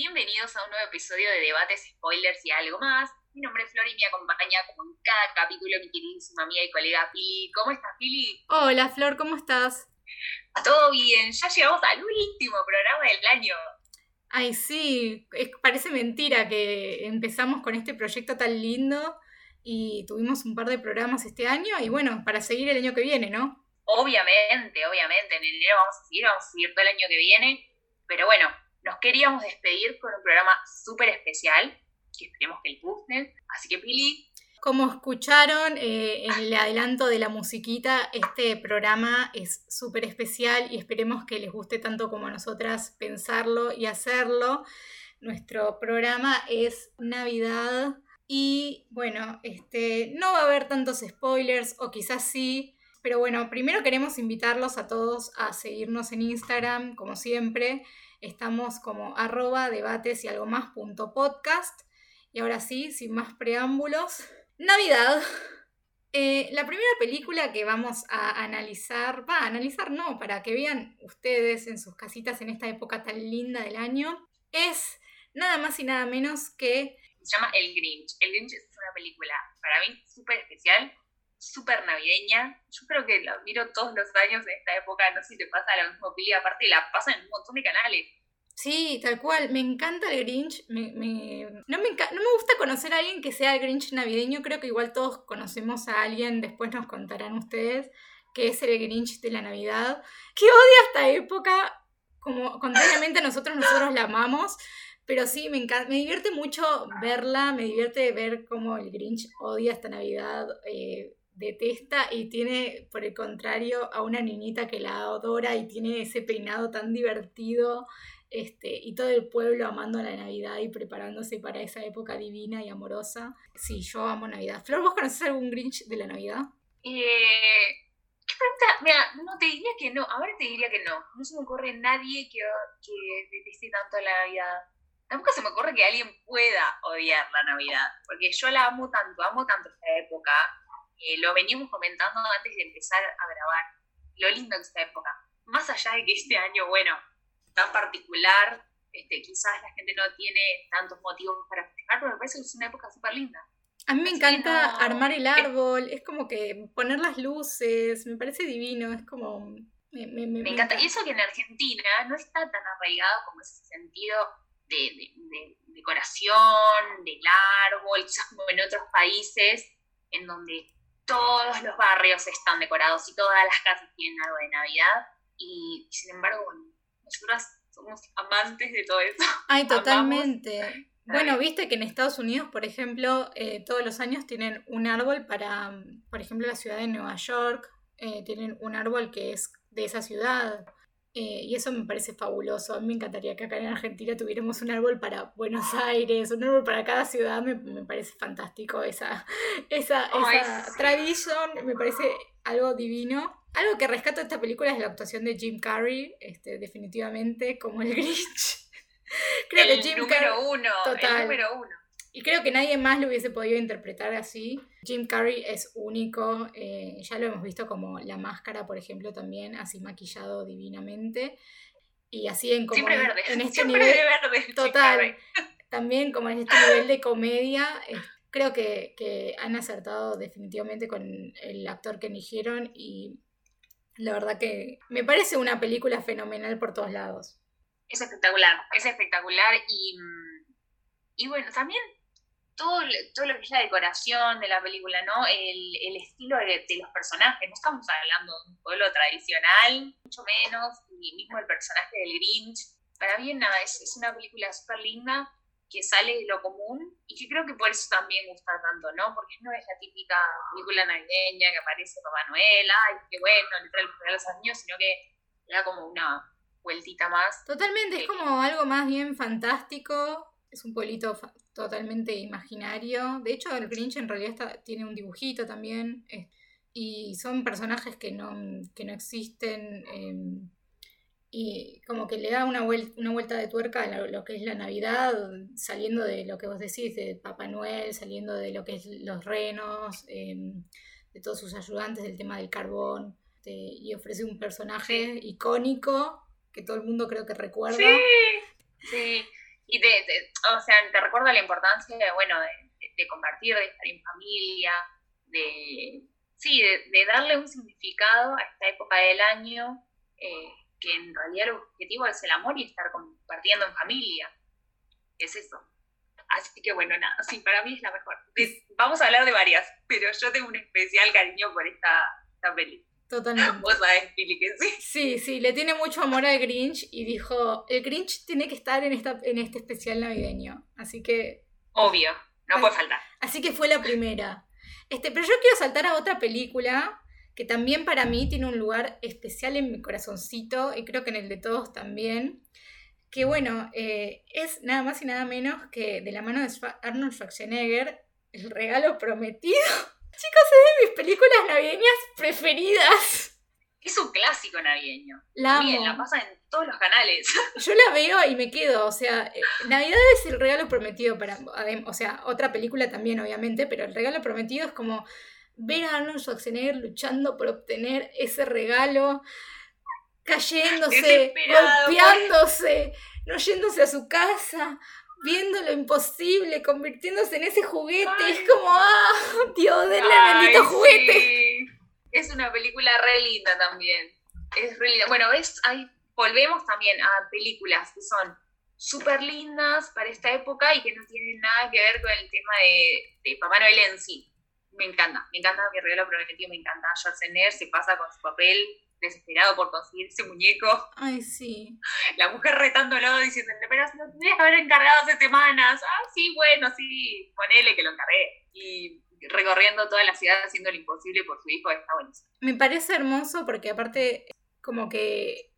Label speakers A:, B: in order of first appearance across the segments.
A: Bienvenidos a un nuevo episodio de Debates, Spoilers y algo más. Mi nombre es Flor y me acompaña como en cada capítulo mi queridísima amiga y colega Pili. ¿Cómo estás, Pili?
B: Hola, Flor, ¿cómo estás?
A: Todo bien, ya llegamos al último programa del año.
B: Ay, sí, parece mentira que empezamos con este proyecto tan lindo y tuvimos un par de programas este año y bueno, para seguir el año que viene, ¿no?
A: Obviamente, obviamente, en enero vamos a seguir, vamos a seguir todo el año que viene, pero bueno, nos queríamos despedir con un programa súper especial, que esperemos que les guste. Así que, Pili.
B: Como escucharon eh, en el adelanto de la musiquita, este programa es súper especial y esperemos que les guste tanto como a nosotras pensarlo y hacerlo. Nuestro programa es Navidad y bueno, este, no va a haber tantos spoilers o quizás sí, pero bueno, primero queremos invitarlos a todos a seguirnos en Instagram, como siempre. Estamos como arroba debates y. Y ahora sí, sin más preámbulos, Navidad. Eh, la primera película que vamos a analizar, va a analizar no, para que vean ustedes en sus casitas en esta época tan linda del año, es nada más y nada menos que...
A: Se llama El Grinch. El Grinch es una película para mí súper especial, súper navideña. Yo creo que la miro todos los años en esta época, no sé si te pasa lo mismo, Pili, aparte la pasan en un montón de canales.
B: Sí, tal cual. Me encanta el Grinch. No, me no me gusta conocer a alguien que sea el Grinch navideño. Creo que igual todos conocemos a alguien, después nos contarán ustedes, que es el Grinch de la Navidad, que odia esta época. Como contrariamente a nosotros, nosotros la amamos. Pero sí, me encanta, me divierte mucho verla, me divierte ver cómo el Grinch odia esta Navidad, eh, detesta y tiene, por el contrario, a una niñita que la adora y tiene ese peinado tan divertido. Este, y todo el pueblo amando la Navidad y preparándose para esa época divina y amorosa. Sí, yo amo Navidad. Flor, ¿vos conoces algún Grinch de la Navidad?
A: Eh, ¿Qué pregunta? Mira, no te diría que no, ahora te diría que no. No se me ocurre nadie que, que deteste tanto la Navidad tampoco se me ocurre que alguien pueda odiar la Navidad, porque yo la amo tanto, amo tanto esta época, eh, lo veníamos comentando antes de empezar a grabar, lo lindo de esta época. Más allá de que este año, bueno, tan particular, este, quizás la gente no tiene tantos motivos para festejar, pero me parece que es una época súper linda.
B: A mí me encanta armar el árbol, es como que poner las luces, me parece divino, es como...
A: Me, me, me encanta. Y eso que en Argentina no está tan arraigado como ese sentido de, decoración, del árbol, quizás como en otros países, en donde todos los barrios están decorados y todas las casas tienen algo de Navidad. Y, sin embargo, nosotros somos amantes de todo eso.
B: Ay, totalmente. Bueno, viste que en Estados Unidos, por ejemplo, eh, todos los años tienen un árbol para, por ejemplo, la ciudad de Nueva York, eh, tienen un árbol que es de esa ciudad. Eh, y eso me parece fabuloso. A mí me encantaría que acá en Argentina tuviéramos un árbol para Buenos Aires, un árbol para cada ciudad. Me, parece fantástico esa, esa, tradición. Me parece algo divino. Algo que rescato de esta película es la actuación de Jim Carrey, este, definitivamente, como el Grinch.
A: Creo que Jim número uno, el número uno.
B: Y creo que nadie más lo hubiese podido interpretar así. Jim Carrey es único, eh, ya lo hemos visto como la máscara, por ejemplo, también, así maquillado divinamente. Y así en como en, este nivel total. También como en este nivel de comedia, creo que, que, han acertado definitivamente con el actor que eligieron y la verdad que me parece una película fenomenal por todos lados.
A: Es espectacular, es espectacular y, y bueno, también todo, todo lo que es la decoración de la película, ¿no? El, el estilo de, los personajes. No estamos hablando de un pueblo tradicional, mucho menos, ni mismo el personaje del Grinch. Para mí, nada, es, es una película súper linda que sale de lo común y que creo que por eso también gusta tanto, ¿no? Porque no es la típica película navideña que aparece Papá Noel, ay, qué bueno, le trae los regalos a los niños, sino que da como una vueltita más.
B: Totalmente, es como algo más bien fantástico, es un pueblito totalmente imaginario. De hecho, el Grinch en realidad tiene un dibujito también. y son personajes que no, que no existen. Em, y como que le da una, vuelta, una vuelta de tuerca a lo, que es la Navidad, saliendo de lo que vos decís, de Papá Noel, saliendo de lo que es los renos, em, de todos sus ayudantes, del tema del carbón. y ofrece un personaje icónico que todo el mundo creo que recuerda.
A: Sí, sí. Y te, o sea, te recuerda la importancia de, bueno, de, compartir, de estar en familia, de, sí, de, darle un significado a esta época del año, eh, que en realidad el objetivo es el amor y estar compartiendo en familia. Es eso. Así que bueno, nada, sí, para mí es la mejor. Vamos a hablar de varias, pero yo tengo un especial cariño por esta, esta película.
B: Totalmente.
A: Vos sabés, Pili, que sí.
B: Sí, sí, le tiene mucho amor al Grinch y dijo, el Grinch tiene que estar en, esta, en este especial navideño. Así que...
A: Obvio, no puede faltar.
B: Así que fue la primera. Este, pero yo quiero saltar a otra película que también para mí tiene un lugar especial en mi corazoncito y creo que en el de todos también. Que bueno, eh, es nada más y nada menos que de la mano de Arnold Schwarzenegger, El regalo prometido. Chicos, es de mis películas navideñas preferidas.
A: Es un clásico navideño. La amo. la pasa en todos los canales.
B: Yo la veo y me quedo, o sea, eh, Navidad es el regalo prometido para, o sea, otra película también obviamente, pero el regalo prometido es como ver a Arnold Schwarzenegger luchando por obtener ese regalo, cayéndose, golpeándose, no yéndose a su casa, viendo lo imposible, convirtiéndose en ese juguete. es como, ah, Dios, denle bendito juguete.
A: Es una película re linda también. Es re linda. Bueno, ves, ahí volvemos también a películas que son súper lindas para esta época y que no tienen nada que ver con el tema de, de Papá Noel en sí. Me encanta, me encanta mi regalo prometido, me encanta Schwarzenegger, se pasa con su papel desesperado por conseguir ese muñeco.
B: Ay, sí.
A: La mujer retándolo, diciéndole, pero si lo tendrías que haber encargado hace semanas. Ah, sí, bueno, sí, ponele que lo encargué. Y recorriendo toda la ciudad haciendo lo imposible por su hijo, está buenísimo.
B: Me parece hermoso porque aparte, como que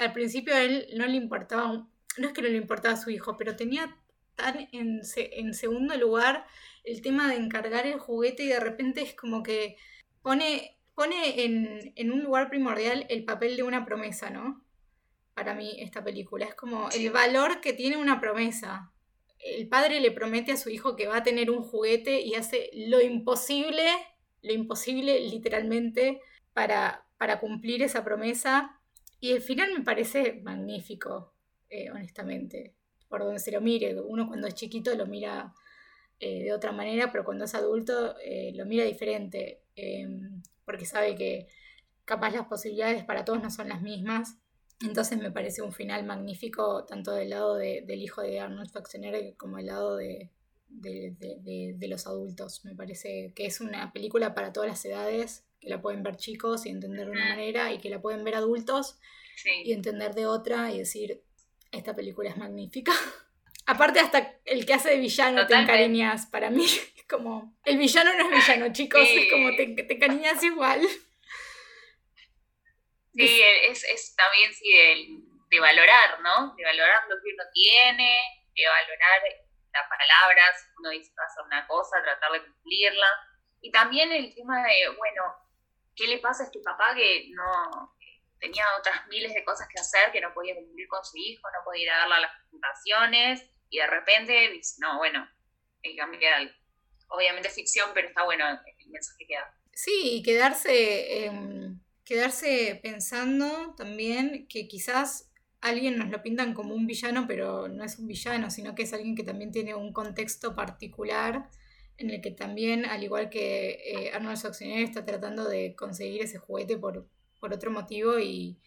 B: al principio a él no le importaba, no es que no le importaba a su hijo, pero tenía tan en, en segundo lugar el tema de encargar el juguete y de repente es como que pone pone en, un lugar primordial el papel de una promesa, ¿no? Para mí, esta película. Es como el valor que tiene una promesa. El padre le promete a su hijo que va a tener un juguete y hace lo imposible, lo imposible literalmente, para, para cumplir esa promesa. Y el final me parece magnífico, eh, honestamente. Por donde se lo mire. Uno cuando es chiquito lo mira eh, de otra manera, pero cuando es adulto eh, lo mira diferente. Em, porque sabe que capaz las posibilidades para todos no son las mismas. Entonces me parece un final magnífico, tanto del lado del hijo de Arnold Schwarzenegger como del lado de, los adultos. Me parece que es una película para todas las edades, que la pueden ver chicos y entender de una manera, y que la pueden ver adultos y entender de otra y decir, esta película es magnífica. Aparte hasta el que hace de villano te encariñas, para mí es como, el villano no es villano, chicos, es como te, te encariñas igual.
A: Sí, es, es también sí de, valorar, ¿no? De valorar lo que uno tiene, de valorar las palabras, uno dice va a hacer una cosa, tratar de cumplirla. Y también el tema de, bueno, ¿qué le pasa a este papá que no tenía otras miles de cosas que hacer, que no podía cumplir con su hijo, no podía ir a darle a las presentaciones? Y de repente no, bueno, hay que cambiar Obviamente es ficción, pero está bueno el mensaje que da.
B: Sí, y quedarse, em, quedarse pensando también que quizás alguien nos lo pintan como un villano, pero no es un villano, sino que es alguien que también tiene un contexto particular en el que también, al igual que eh, Arnold Schwarzenegger, está tratando de conseguir ese juguete por, por otro motivo y,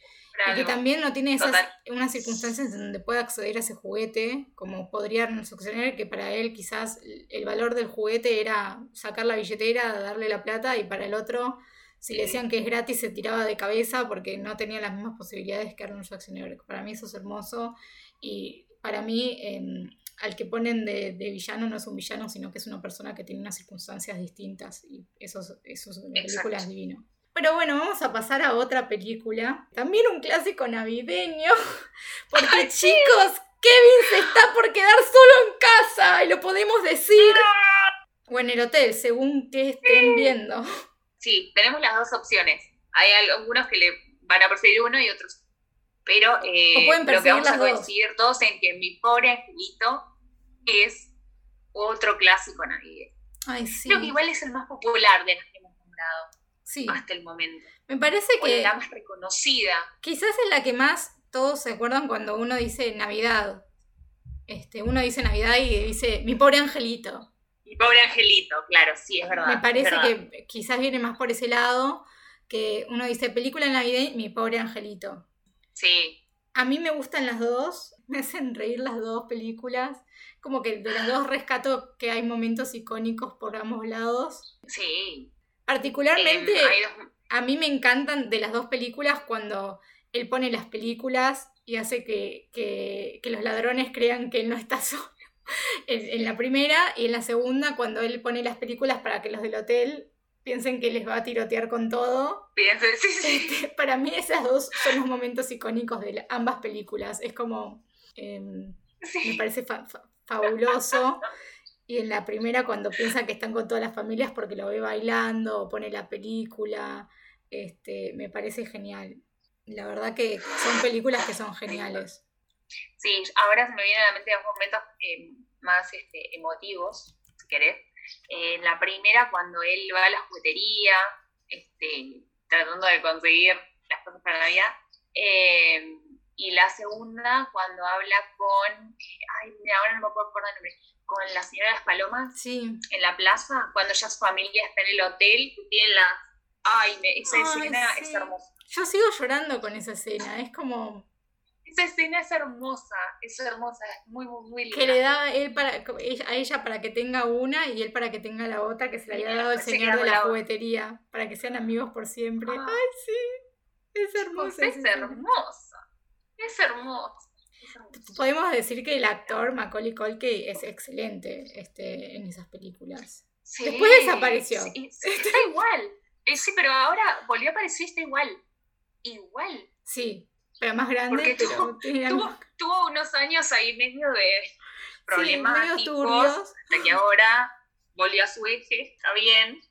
B: y que también no tiene esas, unas circunstancias en donde pueda acceder a ese juguete, como podría suceder que para él quizás el valor del juguete era sacar la billetera, darle la plata, y para el otro, si le decían que es gratis, se tiraba de cabeza porque no tenía las mismas posibilidades que Arnold Schwarzenegger. Para mí eso es hermoso, y para mí em, al que ponen de, villano no es un villano, sino que es una persona que tiene unas circunstancias distintas, y eso, eso es una película es divino. Pero bueno, vamos a pasar a otra película. También un clásico navideño. Porque chicos, Kevin se está por quedar solo en casa y lo podemos decir. O en el hotel, según que estén viendo.
A: Sí, tenemos las dos opciones. Hay algunos que le van a preferir uno y otros. Pero eh, lo que vamos a coincidir todos en que mi pobre angelito es otro clásico navideño.
B: Ay, sí.
A: Creo que igual es el más popular de los que hemos nombrado hasta el momento.
B: Me parece que...
A: la más reconocida.
B: Quizás es la que más todos se acuerdan cuando uno dice Navidad. Este, uno dice Navidad y dice mi pobre angelito.
A: Mi pobre angelito, claro, sí, es verdad.
B: Me parece que quizás viene más por ese lado, que uno dice película Navidad, mi pobre angelito.
A: Sí.
B: A mí me gustan las dos, me hacen reír las dos películas. Como que de las dos rescato que hay momentos icónicos por ambos lados.
A: Sí.
B: Particularmente, a mí me encantan de las dos películas cuando él pone las películas y hace que, que, los ladrones crean que él no está solo. En, la primera y en la segunda, cuando él pone las películas para que los del hotel piensen que les va a tirotear con todo.
A: Piensen, sí, sí.
B: Este, para mí esas dos son los momentos icónicos de ambas películas. Es como... Em, me parece fabuloso. Y en la primera, cuando piensa que están con todas las familias porque lo ve bailando o pone la película, este, me parece genial. La verdad que son películas que son geniales.
A: Sí, ahora se me vienen a la mente dos momentos eh, más este, emotivos, si querés. Eh, la primera, cuando él va a la juguetería, este, tratando de conseguir las cosas para Navidad. Eh, y la segunda, cuando habla con. Ay, ahora no me puedo acordar el nombre. Con la señora de las palomas.
B: Sí.
A: En la plaza, cuando ya su familia está en el hotel, tiene las. Ay, esa escena es hermosa.
B: Yo sigo llorando con esa escena, es como...
A: Esa escena es hermosa, es hermosa, es muy, muy, muy linda.
B: Que le da él para, a ella para que tenga una y él para que tenga la otra, que se le había dado el señor de la juguetería, para que sean amigos por siempre. Ah. Ay, sí, es hermosa.
A: Es hermosa, es hermosa.
B: Podemos decir que el actor Macaulay Culkin es excelente este, en esas películas. Después desapareció.
A: está igual. Eh, sí, pero ahora volvió a aparecer está igual igual.
B: Sí, pero más grande.
A: tuvo, tuvo, unos años ahí medio de problemáticos, sí, que ahora volvió a su eje, está bien,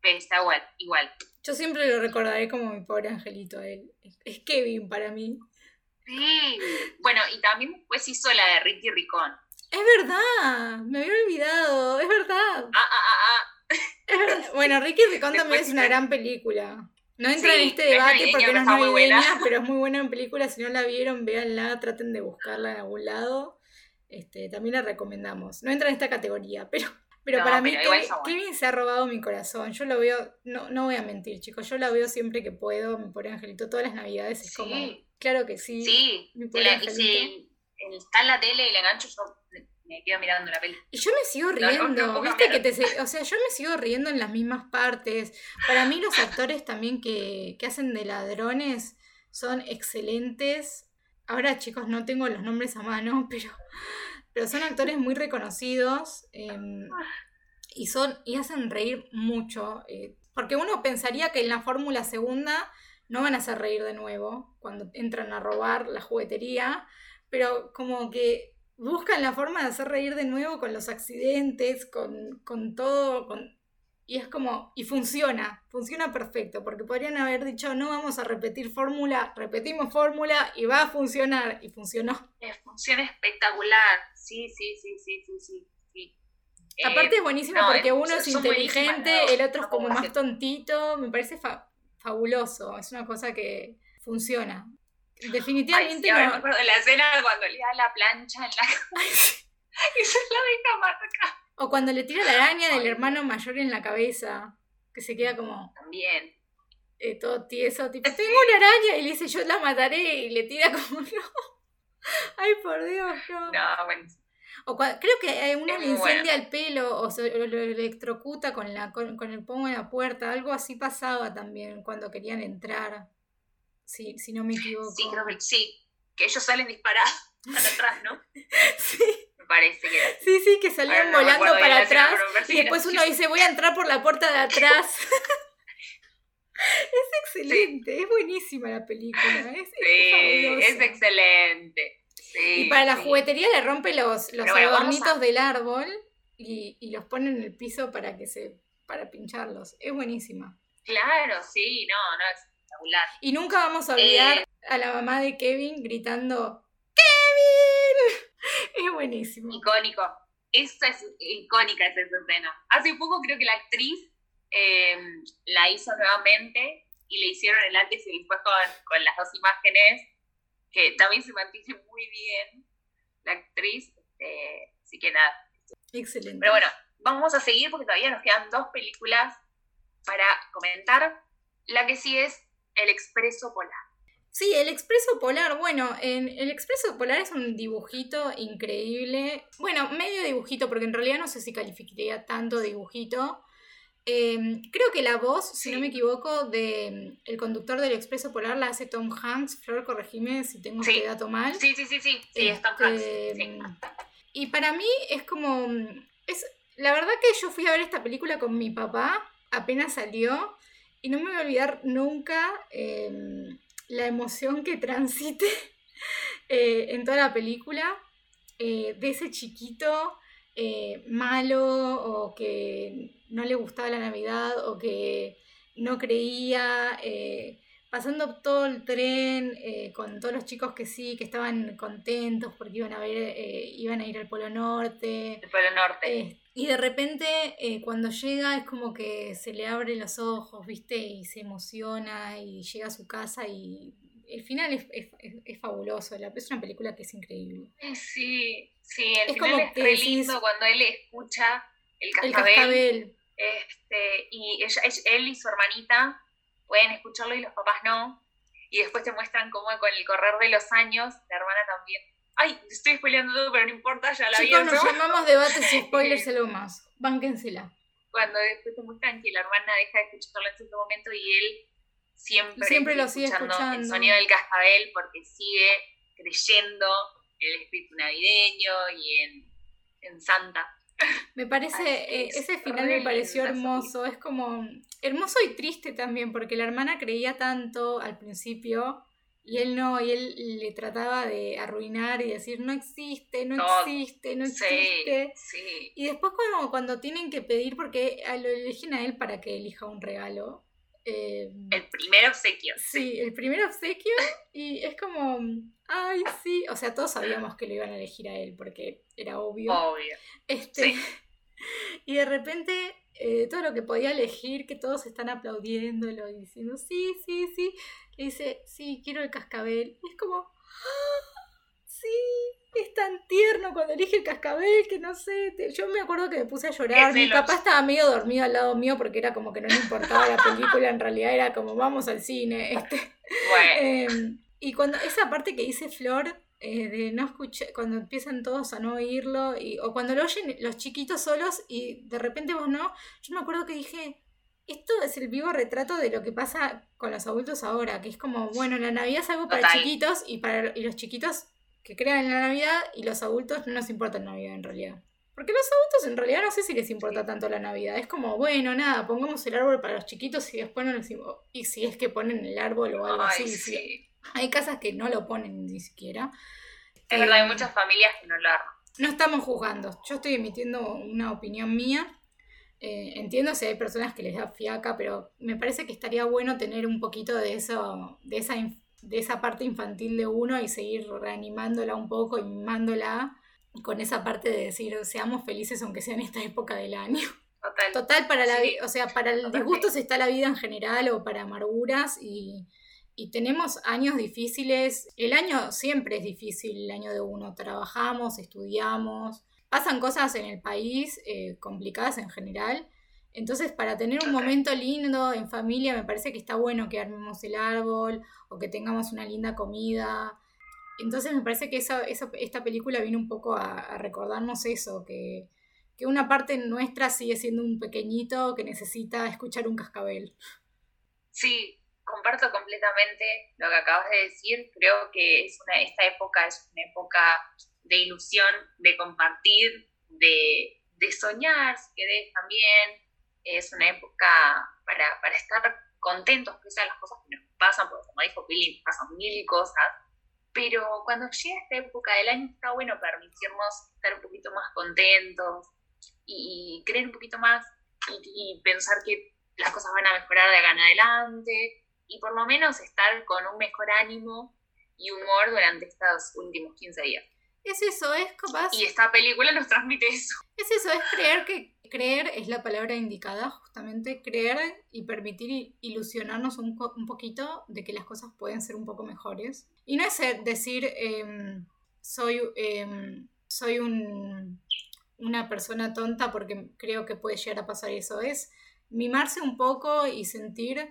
A: pero está igual, igual.
B: Yo siempre lo recordaré como mi pobre angelito, él. Es Kevin para mí.
A: Sí, bueno, y también después hizo la de Ricky Ricón.
B: Es verdad, me había olvidado, es verdad.
A: Ah, ah, ah, ah.
B: Es verdad. Bueno, Ricky Ricón también es una gran película. No entra en este debate porque no es navideña, pero es muy buena en película. Si no la vieron, véanla, traten de buscarla en algún lado. Este, también la recomendamos. No entra en esta categoría, pero, pero para mí Kevin, se ha robado mi corazón. Yo lo veo, no, no voy a mentir, chicos, yo la veo siempre que puedo, mi pobre angelito, todas las navidades es como, claro que sí.
A: Sí, mi pobre angelito. está en la tele y le engancho, yo me quedo mirando la peli. Y
B: yo me sigo riendo, viste que te, o sea, yo me sigo riendo en las mismas partes. Para mí los actores también que, hacen de ladrones son excelentes. Ahora chicos, no tengo los nombres a mano, pero, pero son actores muy reconocidos em, y, son, y hacen reír mucho. Eh, porque uno pensaría que en la fórmula segunda no van a hacer reír de nuevo cuando entran a robar la juguetería, pero como que buscan la forma de hacer reír de nuevo con los accidentes, con, con todo, con... y es como, y funciona, funciona perfecto, porque podrían haber dicho, no vamos a repetir fórmula, repetimos fórmula y va a funcionar, y funcionó.
A: funciona espectacular, sí, sí, sí, sí, sí, sí.
B: Aparte es buenísimo porque uno es inteligente, el otro es como más tontito, me parece fabuloso, es una cosa que funciona. Definitivamente
A: no. me acuerdo de la escena cuando le da la plancha en la y se la deja marcar.
B: O cuando le tira la araña del hermano mayor en la cabeza, que se queda como...
A: También.
B: Eh, todo tieso, tipo, tengo una araña y le dice yo la mataré y le tira como no. Ay, por Dios,
A: no. No, bueno.
B: O creo que uno le incendia el pelo o se lo electrocuta con, la, con, con el pomo en la puerta. Algo así pasaba también cuando querían entrar si, si no me equivoco.
A: Sí, creo que sí, que ellos salen disparados para atrás, ¿no?
B: sí.
A: Me parece que era.
B: Sí, sí, que salían volando para atrás y después uno dice, voy a entrar por la puerta de atrás. es excelente, es buenísima la película. Es,
A: sí, es, excelente.
B: Y para la juguetería le rompe los, los adornitos del árbol y, y, los pone en el piso para que se para pincharlos. Es buenísima.
A: Claro, sí, no, no, es
B: y nunca vamos a olvidar eh, a la mamá de Kevin gritando ¡Kevin! Es buenísimo.
A: Icónico. Esa es icónica esa escena. Hace poco creo que la actriz em, la hizo nuevamente y le hicieron el antes y después con, con las dos imágenes, que también se mantiene muy bien. la actriz. Este, así que nada.
B: Excelente.
A: Pero bueno, vamos a seguir porque todavía nos quedan dos películas para comentar. La que sí es El Expreso Polar.
B: Sí, el Expreso Polar, bueno, en el Expreso Polar es un dibujito increíble. Bueno, medio dibujito, porque en realidad no sé si calificaría tanto dibujito. Em, creo que la voz, si no me equivoco, de el conductor del Expreso Polar la hace Tom Hanks. Flor, corregime si tengo este dato mal.
A: Sí, sí, sí, sí, sí, es Tom Hanks.
B: Este, y para mí es como. Es, la verdad que yo fui a ver esta película con mi papá, apenas salió, y no me voy a olvidar nunca. Em, la emoción que transite eh, en toda la película eh, de ese chiquito eh, malo o que no le gustaba la Navidad o que no creía, pasando todo el tren con todos los chicos que sí, que estaban contentos porque iban a ver, iban a ir al Polo Norte.
A: El Polo Norte.
B: y de repente cuando llega es como que se le abren los ojos, ¿viste? Y se emociona y llega a su casa y el final es, es, fabuloso, es una película que es increíble.
A: Sí, sí, el final como es lindo cuando él escucha el cascabel. Este, y ella, él y su hermanita pueden escucharlo y los papás no. Y después te muestran cómo con el correr de los años, la hermana también. Ay, estoy spoileando todo, pero no importa, ya la vi.
B: Chicos, nos llamamos debates y spoilers lo más. Bánquensela.
A: Cuando después te muestran que la hermana deja de escucharlo en cierto momento y él siempre,
B: siempre lo sigue escuchando,
A: el sonido del cascabel porque sigue creyendo en el espíritu navideño y en, en Santa.
B: Me parece, eh, ese final me pareció hermoso, es como hermoso y triste también, porque la hermana creía tanto al principio y él no, y él le trataba de arruinar y decir, no existe, no, existe, no existe. Y después cuando, cuando tienen que pedir, porque lo eligen a él para que elija un regalo,
A: Em, el primer obsequio.
B: Sí, el primer obsequio. Y es como, ay, sí. O sea, todos sabíamos que lo iban a elegir a él porque era obvio.
A: Obvio.
B: Este, Y de repente, eh, todo lo que podía elegir, que todos están aplaudiéndolo y diciendo, sí, sí, sí. Le dice, sí, quiero el cascabel. Y es como, ¡Ah! sí, es tan tierno cuando elige el cascabel que no sé, yo me acuerdo que me puse a llorar, mi papá estaba medio dormido al lado mío porque era como que no le importaba la película, en realidad era como vamos al cine. Este. Em, y cuando esa parte que dice Flor, eh, de no escuchar, cuando empiezan todos a no oírlo, y, o cuando lo oyen los chiquitos solos y de repente vos no, yo me acuerdo que dije, esto es el vivo retrato de lo que pasa con los adultos ahora, que es como, bueno, la Navidad es algo para chiquitos y para y los chiquitos que crean en la Navidad y los adultos no nos importa la Navidad en realidad. Porque los adultos en realidad no sé si les importa tanto la Navidad. Es como, bueno, nada, pongamos el árbol para los chiquitos y después no les Y si es que ponen el árbol o algo así. Hay casas que no lo ponen ni siquiera.
A: Es verdad, hay eh, muchas familias que no lo arman.
B: No estamos juzgando. Yo estoy emitiendo una opinión mía. Eh, entiendo si hay personas que les da fiaca, pero me parece que estaría bueno tener un poquito de eso, de esa de esa parte infantil de uno y seguir reanimándola un poco y mimándola con esa parte de decir seamos felices aunque sea en esta época del año.
A: Total.
B: Total, para la o sea, para el disgusto está la vida en general o para amarguras y, y tenemos años difíciles. El año siempre es difícil, el año de uno. Trabajamos, estudiamos, pasan cosas en el país eh, complicadas en general entonces, para tener un momento lindo en familia, me parece que está bueno que armemos el árbol o que tengamos una linda comida. Entonces, me parece que esa, esta película viene un poco a, recordarnos eso, que, que, una parte nuestra sigue siendo un pequeñito que necesita escuchar un cascabel.
A: Sí, comparto completamente lo que acabas de decir. Creo que es una, esta época es una época de ilusión, de compartir, de, de soñar, si querés, también es una época para, para estar contentos pese a las cosas que nos pasan, porque como dijo Pili, pasan mil cosas, pero cuando llega esta época del año está bueno permitirnos estar un poquito más contentos y, creer un poquito más y, pensar que las cosas van a mejorar de acá en adelante y por lo menos estar con un mejor ánimo y humor durante estos últimos 15 días.
B: Es eso, es capaz.
A: Y esta película nos transmite eso.
B: Es eso, es creer que creer es la palabra indicada, justamente creer y permitir ilusionarnos un, poquito de que las cosas pueden ser un poco mejores. Y no es decir, em, soy, em, soy un, una persona tonta porque creo que puede llegar a pasar eso. Es mimarse un poco y sentir,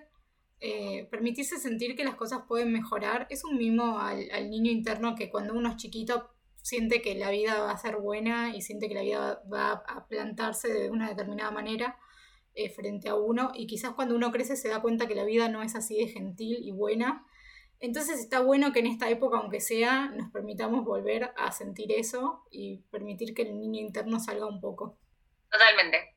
B: eh, permitirse sentir que las cosas pueden mejorar. Es un mimo al, al, niño interno que cuando uno es chiquito siente que la vida va a ser buena y siente que la vida va a plantarse de una determinada manera eh, frente a uno y quizás cuando uno crece se da cuenta que la vida no es así de gentil y buena. Entonces está bueno que en esta época, aunque sea, nos permitamos volver a sentir eso y permitir que el niño interno salga un poco.
A: Totalmente.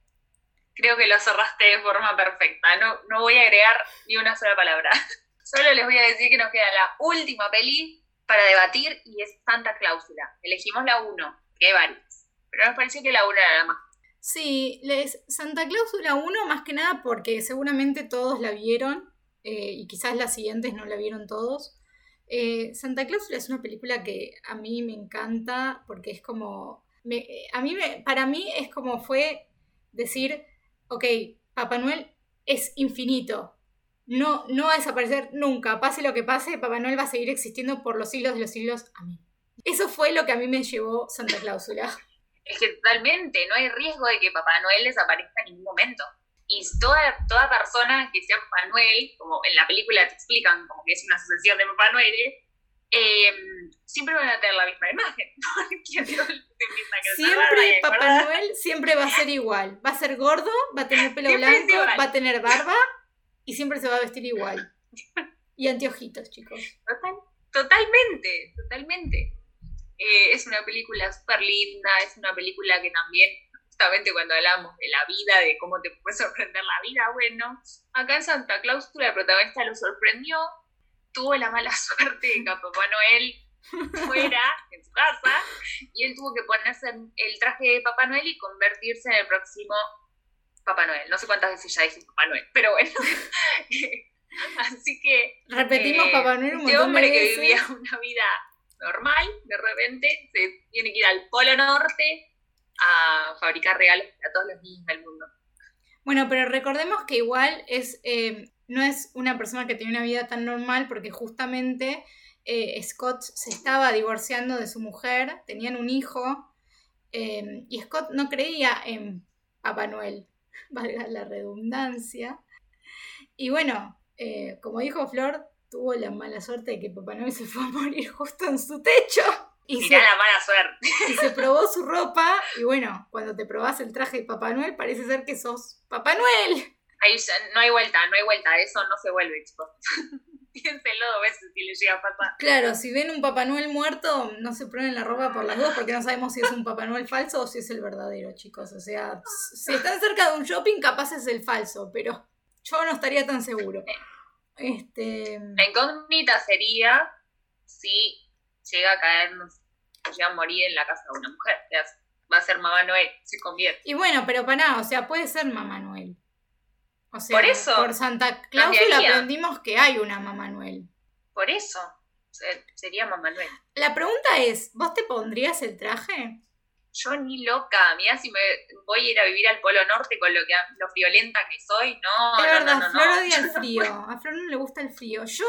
A: Creo que lo cerraste de forma perfecta. No, no voy a agregar ni una sola palabra. Solo les voy a decir que nos queda la última peli para debatir y es Santa Cláusula. Elegimos la 1, que hay varias. Pero nos pareció que la 1 era la más
B: Sí, les, Santa Cláusula 1 más que nada porque seguramente todos la vieron eh, y quizás las siguientes no la vieron todos. Eh, Santa Cláusula es una película que a mí me encanta porque es como, a mí me, para mí es como fue decir, ok, Papá Noel es infinito, no, no va a desaparecer nunca, pase lo que pase, Papá Noel va a seguir existiendo por los siglos de los siglos, amén. Eso fue lo que a mí me llevó Santa Cláusula.
A: Es que totalmente, no hay riesgo de que Papá Noel desaparezca en ningún momento. Y toda, toda persona que sea Papá Noel, como en la película te explican como que es una sucesión de Papá Noel, eh, siempre van a tener la misma imagen.
B: siempre Papá Noel siempre va a ser igual. Va a ser gordo, va a tener pelo blanco, va a tener barba y siempre se va a vestir igual. Y anteojitos, chicos.
A: totalmente, totalmente. Eh, es una película súper linda, es una película que también, justamente cuando hablamos de la vida, de cómo te puede sorprender la vida, bueno, acá en Santa Cláusula el protagonista lo sorprendió, tuvo la mala suerte de que Papá Noel fuera en su casa y él tuvo que ponerse el traje de Papá Noel y convertirse en el próximo Papá Noel. No sé cuántas veces ya dije Papá Noel, pero bueno. Así que.
B: Repetimos eh, Papá Noel un
A: este hombre que vivía una vida normal, de repente se tiene que ir al Polo Norte a fabricar regalos para todos los niños del mundo.
B: Bueno, pero recordemos que igual es, eh, no es una persona que tiene una vida tan normal porque justamente eh, Scott se estaba divorciando de su mujer, tenían un hijo eh, y Scott no creía en Papá Noel, valga la redundancia. Y bueno, como dijo Flor, tuvo la mala suerte de que Papá Noel se fue a morir justo en su techo.
A: Y se, la mala suerte.
B: Y se probó su ropa, y bueno, cuando te probás el traje de Papá Noel, parece ser que sos Papá Noel.
A: Ahí no hay vuelta, no hay vuelta, eso no se vuelve, chicos. Piénselo dos veces si le llega a pasar.
B: Claro, si ven un Papá Noel muerto, no se prueben la ropa por las dos, porque no sabemos si es un Papá Noel falso o si es el verdadero, chicos. O sea, si están cerca de un shopping, capaz es el falso, pero yo no estaría tan seguro. Este...
A: La incógnita sería si llega a caernos, llega a morir en la casa de una mujer. va a ser Mamá Noel, se convierte.
B: Y bueno, pero para o sea, puede ser Mamá Noel. O sea,
A: por eso.
B: Por Santa Clausula aprendimos que hay una Mamá Noel.
A: Por eso. Sería Mamá Noel.
B: La pregunta es, ¿vos te pondrías el traje?
A: yo ni loca, mira si me voy a ir a vivir al Polo Norte con lo que lo violenta que soy, no.
B: Es verdad,
A: no,
B: Flor odia el frío, a Flor no le gusta el frío. Yo,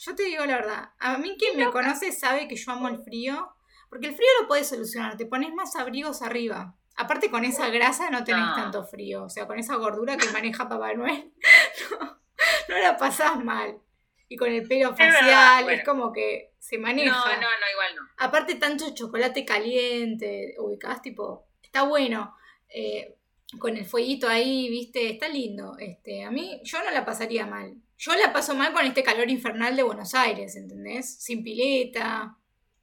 B: yo te digo la verdad, a mí quien me conoce sabe que yo amo el frío, porque el frío lo puedes solucionar, te pones más abrigos arriba. Aparte con esa grasa no tenés tanto frío, o sea, con esa gordura que maneja Papá Noel, no, no la pasás mal y con el pelo facial, es, como que se maneja.
A: No, no, no, igual no.
B: Aparte tanto chocolate caliente, ubicadas tipo, está bueno, eh, con el fueguito ahí, viste, está lindo. Este, a mí, yo no la pasaría mal. Yo la paso mal con este calor infernal de Buenos Aires, ¿entendés? Sin pileta.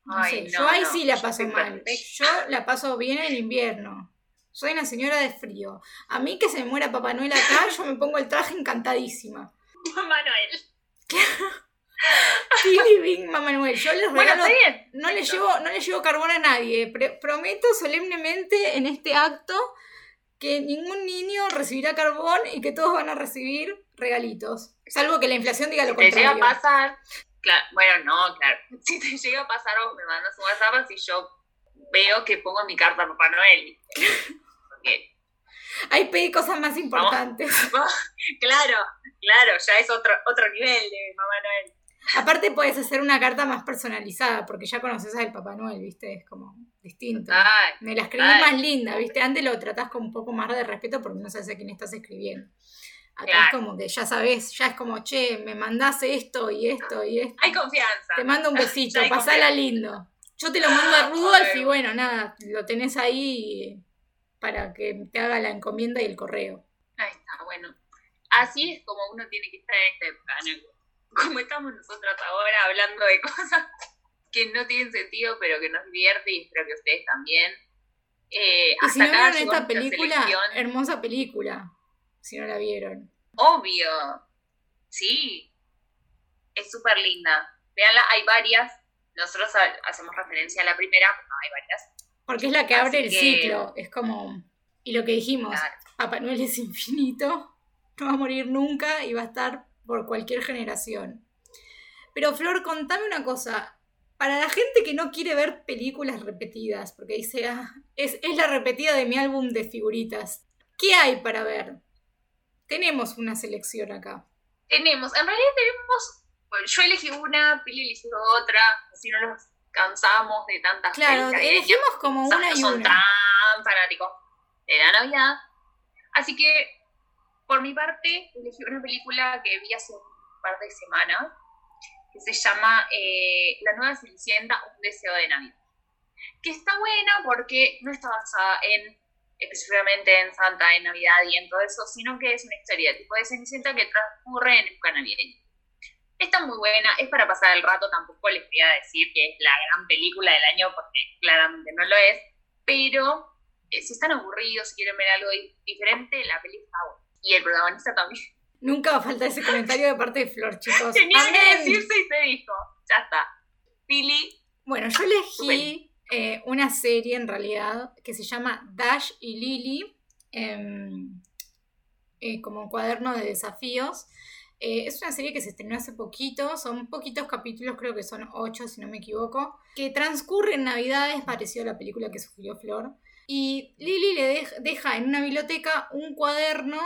B: No sé, yo ahí sí la paso mal. Yo la paso bien en invierno. Soy una señora de frío. A mí que se me muera Papá Noel acá, yo me pongo el traje encantadísima.
A: Mamá Noel.
B: Bing, Mamá Noel. Yo les regalo. no, le llevo, no le llevo carbón a nadie. prometo solemnemente en este acto que ningún niño recibirá carbón y que todos van a recibir regalitos. Salvo que la inflación diga lo contrario.
A: Te llega a pasar. Bueno, no, claro. Si te llega a pasar o me mandas un WhatsApp si yo veo que pongo mi carta a Papá Noel.
B: Ahí pedí cosas más importantes.
A: claro, claro, ya es otro, otro nivel de Mamá Noel.
B: Aparte puedes hacer una carta más personalizada, porque ya conoces al Papá Noel, ¿viste? Es como distinto. Me la escribí más linda, ¿viste? Antes lo tratás con un poco más de respeto porque no sabes a quién estás escribiendo. Acá es como que ya sabes, ya es como, che, me mandás esto y esto y esto.
A: Hay confianza.
B: Te mando un besito, pasala lindo. Yo te lo mando a Rudolf y bueno, nada, lo tenés ahí para que te haga la encomienda y el correo.
A: Ahí está, bueno. Así es como uno tiene que estar en esta época, Como estamos nosotros ahora hablando de cosas que no tienen sentido, pero que nos divierte y espero que ustedes también.
B: Eh, y si no vieron esta película, hermosa película, si no la vieron.
A: Obvio, sí, es súper linda. Veanla, hay varias, nosotros hacemos referencia a la primera, pero no, hay varias.
B: Porque es la que abre el ciclo, es como... Y lo que dijimos, Papá Noel es infinito, no va a morir nunca y va a estar por cualquier generación. Pero Flor, contame una cosa. Para la gente que no quiere ver películas repetidas, porque dice, ah, es, es la repetida de mi álbum de figuritas, ¿qué hay para ver? Tenemos una selección acá.
A: Tenemos, en realidad tenemos, yo elegí una, Pili eligió otra, si no nos cansamos de tantas
B: Claro, elegimos como una y
A: son tan fanáticos de la Navidad. Así que por mi parte, elegí una película que vi hace un par de semanas, que se llama eh, La nueva Cenicienta, un deseo de Navidad. Que está buena porque no está basada en específicamente en Santa, en Navidad y en todo eso, sino que es una historia tipo de Cenicienta que transcurre en época navideña. Está muy buena, es para pasar el rato, tampoco les voy a decir que es la gran película del año porque claramente no lo es, pero eh, si están aburridos, si quieren ver algo diferente, la película está buena y el protagonista también.
B: Nunca va a faltar ese comentario de parte de Flor, chicos.
A: Tenía que decirse y se dijo. Ya está. Pili.
B: Bueno, yo elegí eh, una serie en realidad que se llama Dash y Lily, em, eh, como cuaderno de desafíos. Eh, es una serie que se estrenó hace poquito, son poquitos capítulos, creo que son ocho si no me equivoco, que transcurre en Navidades, pareció a la película que sugirió Flor. Y Lily le deja en una biblioteca un cuaderno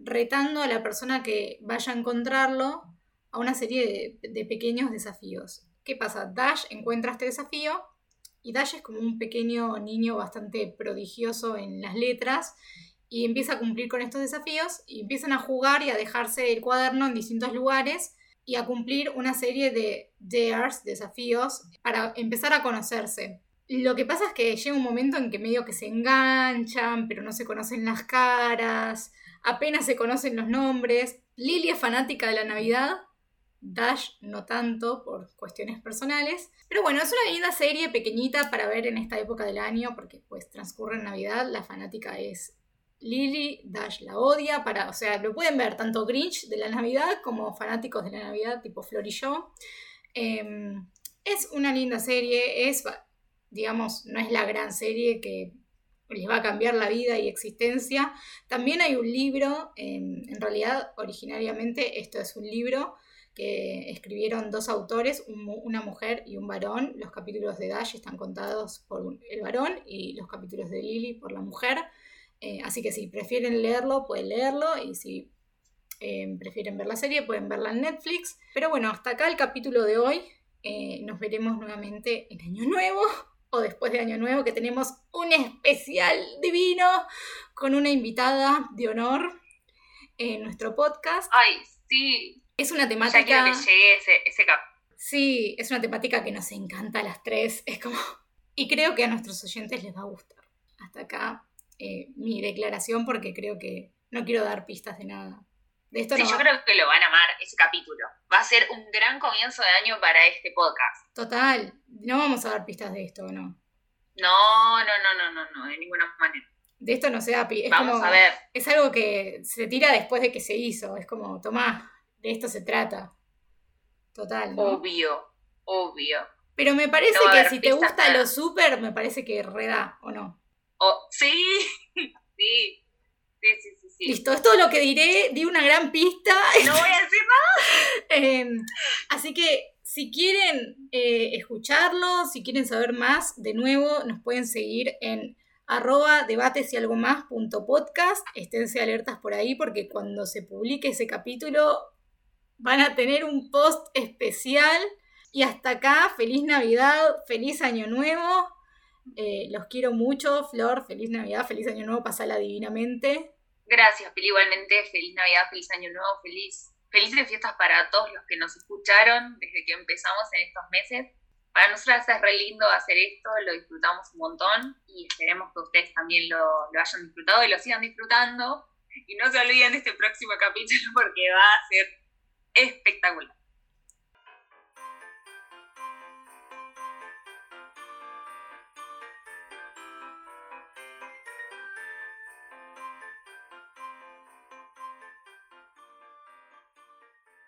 B: retando a la persona que vaya a encontrarlo a una serie de, pequeños desafíos. ¿Qué pasa? Dash encuentra este desafío y Dash es como un pequeño niño bastante prodigioso en las letras y empieza a cumplir con estos desafíos y empiezan a jugar y a dejarse el cuaderno en distintos lugares y a cumplir una serie de dares, desafíos, para empezar a conocerse. Lo que pasa es que llega un momento en que medio que se enganchan, pero no se conocen las caras, apenas se conocen los nombres. Lily es fanática de la Navidad, Dash no tanto por cuestiones personales. Pero bueno, es una linda serie pequeñita para ver en esta época del año, porque pues transcurre en Navidad, la fanática es Lily, Dash la odia, para, o sea, lo pueden ver tanto Grinch de la Navidad como fanáticos de la Navidad, tipo Flor y yo. Em, es una linda serie, es, digamos, no es la gran serie que les va a cambiar la vida y existencia. También hay un libro, en realidad originariamente esto es un libro que escribieron dos autores, una mujer y un varón. Los capítulos de Dash están contados por el varón y los capítulos de Lily por la mujer. Eh, así que si prefieren leerlo, pueden leerlo y si eh, prefieren ver la serie, pueden verla en Netflix. Pero bueno, hasta acá el capítulo de hoy. Eh, nos veremos nuevamente en Año Nuevo después de Año Nuevo, que tenemos un especial divino con una invitada de honor en nuestro podcast.
A: Ay, sí.
B: Es una temática.
A: Ya que llegue ese, ese cap.
B: Sí, es una temática que nos encanta a las tres. Es como. Y creo que a nuestros oyentes les va a gustar. Hasta acá eh, mi declaración, porque creo que no quiero dar pistas de nada. De esto
A: sí, yo creo que lo van a amar ese capítulo. Va a ser un gran comienzo de año para este podcast.
B: Total. No vamos a dar pistas de esto, ¿no?
A: No, no, no, no, no, no, de ninguna manera.
B: De esto no se da
A: es Vamos a ver.
B: Es algo que se tira después de que se hizo. Es como, tomá, de esto se trata. Total.
A: Obvio, obvio.
B: Pero me parece que si te gusta lo súper, me parece que reda, ¿o no?
A: Oh, sí, sí. Sí, sí, sí,
B: Listo, es todo lo que diré. Di una gran pista.
A: No voy a decir nada.
B: Em, así que si quieren eh, escucharlo, si quieren saber más, de nuevo nos pueden seguir en arroba debates y algo más punto podcast. Esténse alertas por ahí porque cuando se publique ese capítulo van a tener un post especial. Y hasta acá, feliz Navidad, feliz Año Nuevo. Eh, los quiero mucho, Flor, feliz Navidad, feliz Año Nuevo, pasala divinamente.
A: Gracias, Pili, igualmente, feliz Navidad, feliz Año Nuevo, feliz, felices fiestas para todos los que nos escucharon desde que empezamos en estos meses. Para nosotros es re lindo hacer esto, lo disfrutamos un montón y esperemos que ustedes también lo, lo hayan disfrutado y lo sigan disfrutando. Y no se olviden de este próximo capítulo porque va a ser espectacular.